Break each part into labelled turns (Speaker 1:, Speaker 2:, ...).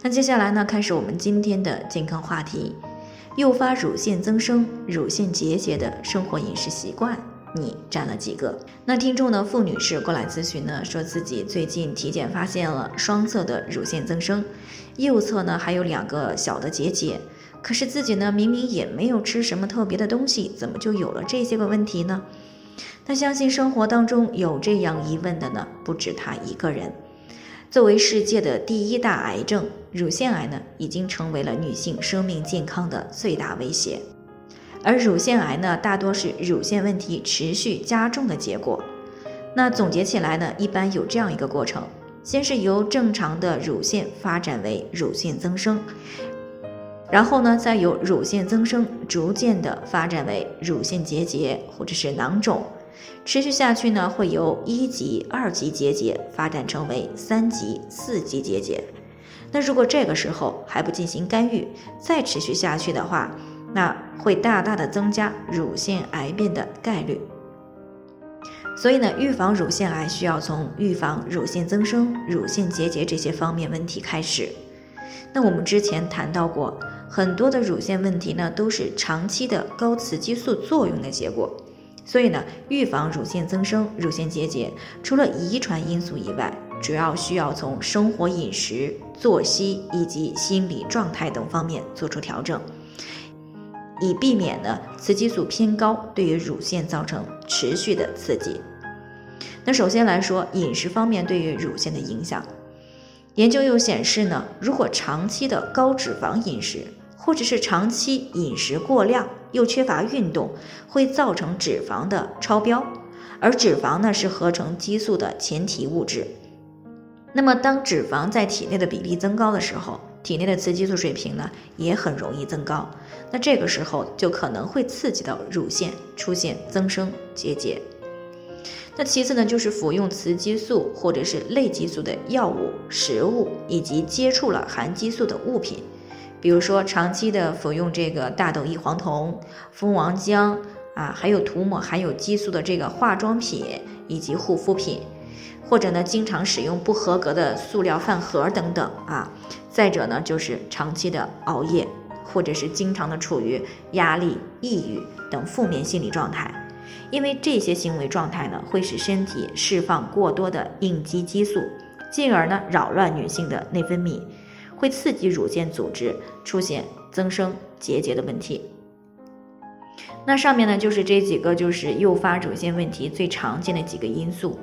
Speaker 1: 那接下来呢，开始我们今天的健康话题，诱发乳腺增生、乳腺结节的生活饮食习惯，你占了几个？那听众呢，傅女士过来咨询呢，说自己最近体检发现了双侧的乳腺增生，右侧呢还有两个小的结节，可是自己呢明明也没有吃什么特别的东西，怎么就有了这些个问题呢？那相信生活当中有这样疑问的呢，不止她一个人。作为世界的第一大癌症，乳腺癌呢，已经成为了女性生命健康的最大威胁。而乳腺癌呢，大多是乳腺问题持续加重的结果。那总结起来呢，一般有这样一个过程：先是由正常的乳腺发展为乳腺增生，然后呢，再由乳腺增生逐渐的发展为乳腺结节或者是囊肿。持续下去呢，会由一级、二级结节发展成为三级、四级结节。那如果这个时候还不进行干预，再持续下去的话，那会大大的增加乳腺癌变的概率。所以呢，预防乳腺癌需要从预防乳腺增生、乳腺结节这些方面问题开始。那我们之前谈到过，很多的乳腺问题呢，都是长期的高雌激素作用的结果。所以呢，预防乳腺增生、乳腺结节，除了遗传因素以外，主要需要从生活、饮食、作息以及心理状态等方面做出调整，以避免呢雌激素偏高对于乳腺造成持续的刺激。那首先来说，饮食方面对于乳腺的影响，研究又显示呢，如果长期的高脂肪饮食，或者是长期饮食过量又缺乏运动，会造成脂肪的超标，而脂肪呢是合成激素的前提物质。那么当脂肪在体内的比例增高的时候，体内的雌激素水平呢也很容易增高。那这个时候就可能会刺激到乳腺出现增生结节。那其次呢就是服用雌激素或者是类激素的药物、食物以及接触了含激素的物品。比如说，长期的服用这个大豆异黄酮、蜂王浆啊，还有涂抹含有激素的这个化妆品以及护肤品，或者呢，经常使用不合格的塑料饭盒等等啊。再者呢，就是长期的熬夜，或者是经常的处于压力、抑郁等负面心理状态，因为这些行为状态呢，会使身体释放过多的应激激素，进而呢，扰乱女性的内分泌。会刺激乳腺组织出现增生结节的问题。那上面呢就是这几个就是诱发乳腺问题最常见的几个因素。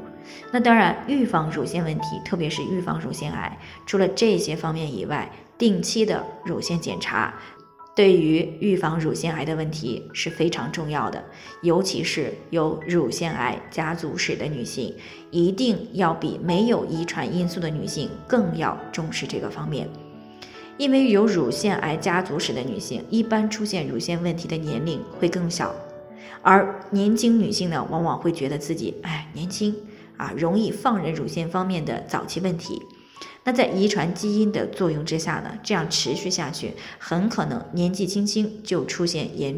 Speaker 1: 那当然，预防乳腺问题，特别是预防乳腺癌，除了这些方面以外，定期的乳腺检查，对于预防乳腺癌的问题是非常重要的。尤其是有乳腺癌家族史的女性，一定要比没有遗传因素的女性更要重视这个方面。因为有乳腺癌家族史的女性，一般出现乳腺问题的年龄会更小，而年轻女性呢，往往会觉得自己哎年轻啊，容易放任乳腺方面的早期问题。那在遗传基因的作用之下呢，这样持续下去，很可能年纪轻轻就出现严